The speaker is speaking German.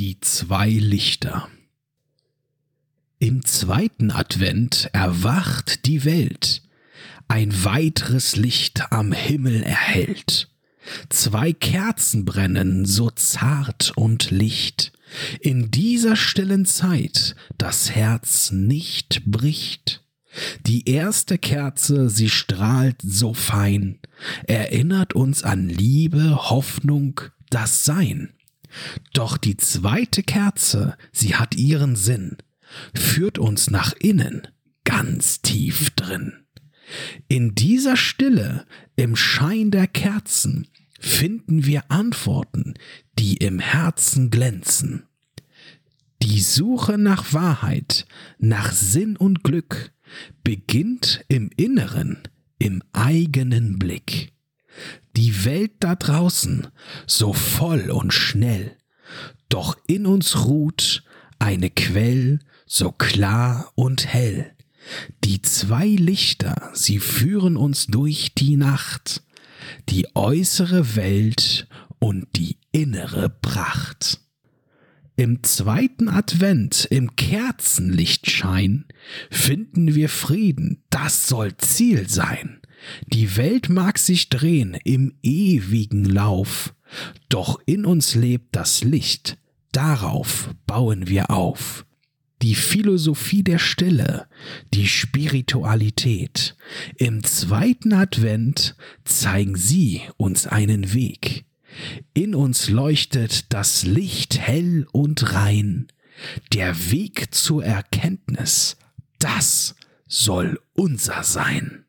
Die zwei Lichter. Im zweiten Advent erwacht die Welt, ein weiteres Licht am Himmel erhellt. Zwei Kerzen brennen so zart und licht, in dieser stillen Zeit das Herz nicht bricht. Die erste Kerze, sie strahlt so fein, erinnert uns an Liebe, Hoffnung, das Sein. Doch die zweite Kerze, sie hat ihren Sinn, führt uns nach innen, ganz tief drin. In dieser Stille, im Schein der Kerzen, finden wir Antworten, die im Herzen glänzen. Die Suche nach Wahrheit, nach Sinn und Glück beginnt im Inneren, im eigenen Blick. Die Welt da draußen, so voll und schnell, doch in uns ruht eine Quell so klar und hell. Die zwei Lichter, sie führen uns durch die Nacht, die äußere Welt und die innere Pracht. Im zweiten Advent, im Kerzenlichtschein, finden wir Frieden, das soll Ziel sein. Die Welt mag sich drehen im ewigen Lauf, doch in uns lebt das Licht, darauf bauen wir auf. Die Philosophie der Stille, die Spiritualität. Im zweiten Advent zeigen sie uns einen Weg. In uns leuchtet das Licht hell und rein. Der Weg zur Erkenntnis, das soll unser sein.